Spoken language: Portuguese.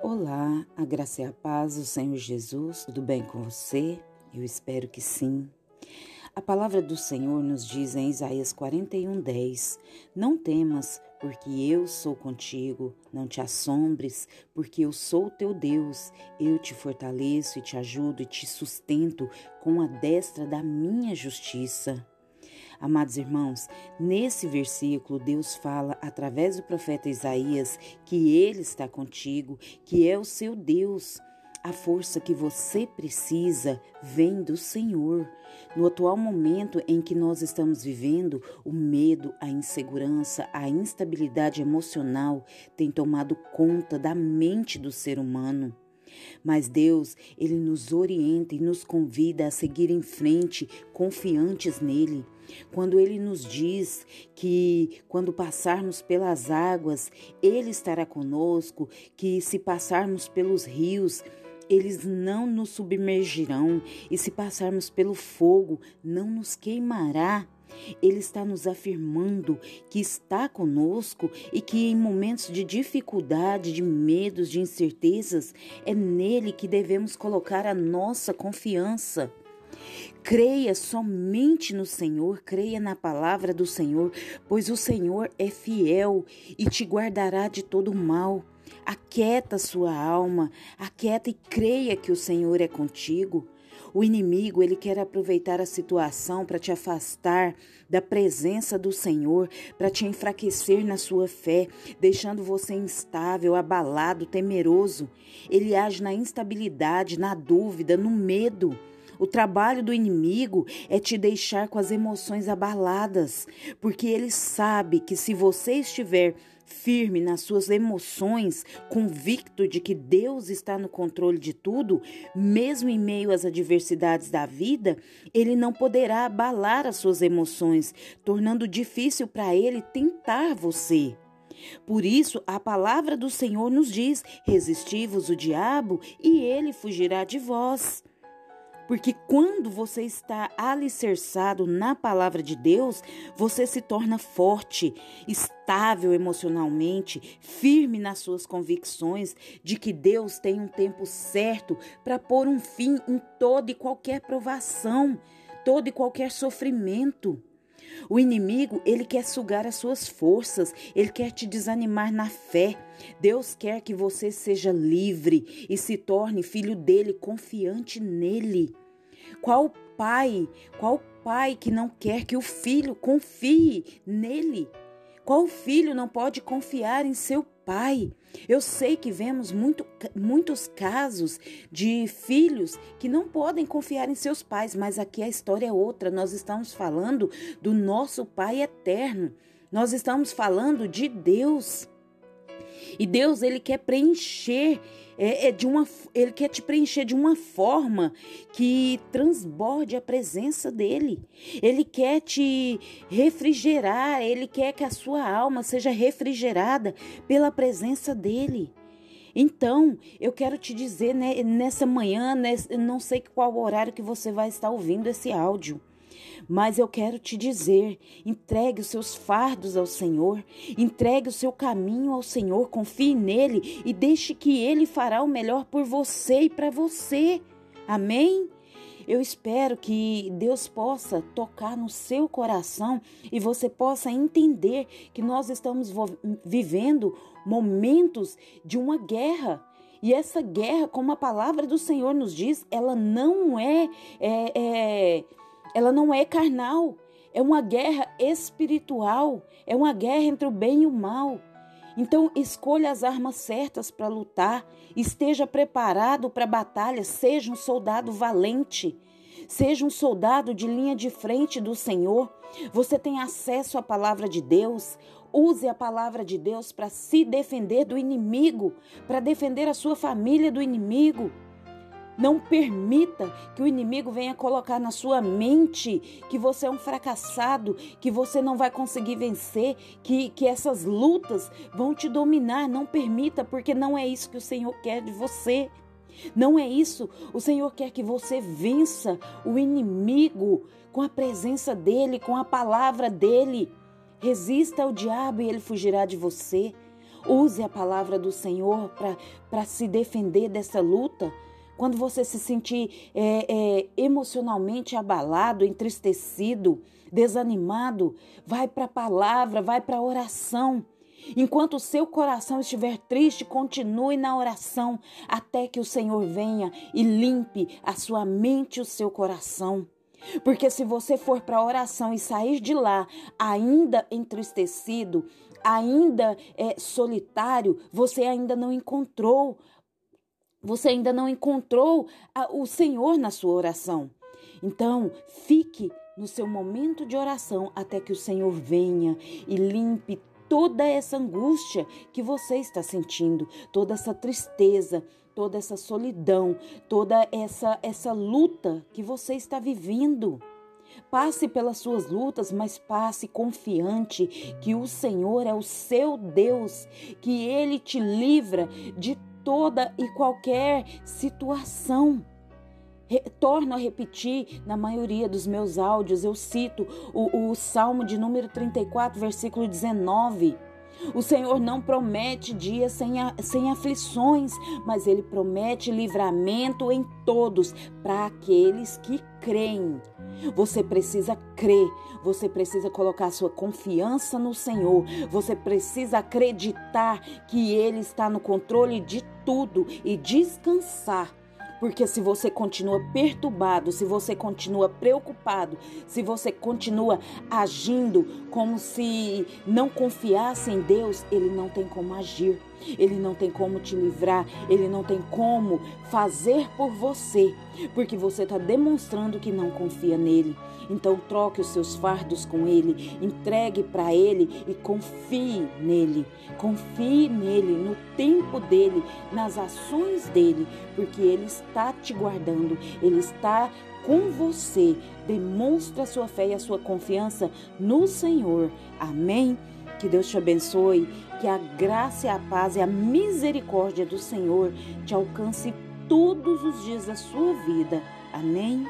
Olá, a graça e a paz do Senhor Jesus, tudo bem com você? Eu espero que sim. A palavra do Senhor nos diz em Isaías 41:10: Não temas, porque eu sou contigo, não te assombres, porque eu sou teu Deus. Eu te fortaleço e te ajudo e te sustento com a destra da minha justiça. Amados irmãos, nesse versículo Deus fala através do profeta Isaías que ele está contigo, que é o seu Deus. A força que você precisa vem do Senhor. No atual momento em que nós estamos vivendo, o medo, a insegurança, a instabilidade emocional tem tomado conta da mente do ser humano. Mas Deus, ele nos orienta e nos convida a seguir em frente, confiantes nele. Quando ele nos diz que quando passarmos pelas águas, ele estará conosco, que se passarmos pelos rios, eles não nos submergirão, e se passarmos pelo fogo, não nos queimará. Ele está nos afirmando que está conosco e que em momentos de dificuldade, de medos, de incertezas, é nele que devemos colocar a nossa confiança. Creia somente no Senhor, creia na palavra do Senhor, pois o Senhor é fiel e te guardará de todo mal. Aquieta sua alma, aquieta e creia que o Senhor é contigo. O inimigo, ele quer aproveitar a situação para te afastar da presença do Senhor, para te enfraquecer na sua fé, deixando você instável, abalado, temeroso. Ele age na instabilidade, na dúvida, no medo. O trabalho do inimigo é te deixar com as emoções abaladas, porque ele sabe que se você estiver firme nas suas emoções, convicto de que Deus está no controle de tudo, mesmo em meio às adversidades da vida, ele não poderá abalar as suas emoções, tornando difícil para ele tentar você. Por isso, a palavra do Senhor nos diz: resisti-vos o diabo e ele fugirá de vós. Porque quando você está alicerçado na palavra de Deus, você se torna forte, estável emocionalmente, firme nas suas convicções de que Deus tem um tempo certo para pôr um fim em toda e qualquer provação, todo e qualquer sofrimento. O inimigo, ele quer sugar as suas forças, ele quer te desanimar na fé. Deus quer que você seja livre e se torne filho dele, confiante nele. Qual pai, qual pai que não quer que o filho confie nele? Qual filho não pode confiar em seu pai? Eu sei que vemos muito, muitos casos de filhos que não podem confiar em seus pais, mas aqui a história é outra. Nós estamos falando do nosso Pai eterno. Nós estamos falando de Deus. E Deus, ele quer preencher é, é, de uma, ele quer te preencher de uma forma que transborde a presença dele. Ele quer te refrigerar, ele quer que a sua alma seja refrigerada pela presença dele. Então, eu quero te dizer né, nessa manhã, não sei qual horário que você vai estar ouvindo esse áudio, mas eu quero te dizer: entregue os seus fardos ao Senhor, entregue o seu caminho ao Senhor, confie nele e deixe que ele fará o melhor por você e para você. Amém? Eu espero que Deus possa tocar no seu coração e você possa entender que nós estamos vivendo momentos de uma guerra. E essa guerra, como a palavra do Senhor nos diz, ela não é, é, é ela não é carnal, é uma guerra espiritual, é uma guerra entre o bem e o mal. Então, escolha as armas certas para lutar, esteja preparado para a batalha, seja um soldado valente. Seja um soldado de linha de frente do Senhor. Você tem acesso à palavra de Deus. Use a palavra de Deus para se defender do inimigo, para defender a sua família do inimigo. Não permita que o inimigo venha colocar na sua mente que você é um fracassado, que você não vai conseguir vencer, que, que essas lutas vão te dominar. Não permita, porque não é isso que o Senhor quer de você. Não é isso. O Senhor quer que você vença o inimigo com a presença dele, com a palavra dele. Resista ao diabo e ele fugirá de você. Use a palavra do Senhor para se defender dessa luta. Quando você se sentir é, é, emocionalmente abalado, entristecido, desanimado, vai para a palavra, vai para a oração. Enquanto o seu coração estiver triste, continue na oração até que o Senhor venha e limpe a sua mente e o seu coração. Porque se você for para a oração e sair de lá ainda entristecido, ainda é, solitário, você ainda não encontrou, você ainda não encontrou a, o Senhor na sua oração. Então, fique no seu momento de oração até que o Senhor venha e limpe toda essa angústia que você está sentindo, toda essa tristeza, toda essa solidão, toda essa essa luta que você está vivendo. Passe pelas suas lutas, mas passe confiante que o Senhor é o seu Deus, que ele te livra de toda e qualquer situação. Torno a repetir na maioria dos meus áudios, eu cito o, o Salmo de número 34, versículo 19. O Senhor não promete dias sem, a, sem aflições, mas Ele promete livramento em todos para aqueles que creem. Você precisa crer, você precisa colocar sua confiança no Senhor, você precisa acreditar que Ele está no controle de tudo e descansar porque se você continua perturbado, se você continua preocupado, se você continua agindo como se não confiasse em Deus, Ele não tem como agir, Ele não tem como te livrar, Ele não tem como fazer por você, porque você está demonstrando que não confia nele. Então troque os seus fardos com Ele, entregue para Ele e confie nele. Confie nele, no tempo dele, nas ações dele, porque Ele está te guardando, Ele está com você. Demonstre a sua fé e a sua confiança no Senhor. Amém? Que Deus te abençoe, que a graça a paz e a misericórdia do Senhor te alcance todos os dias da sua vida. Amém?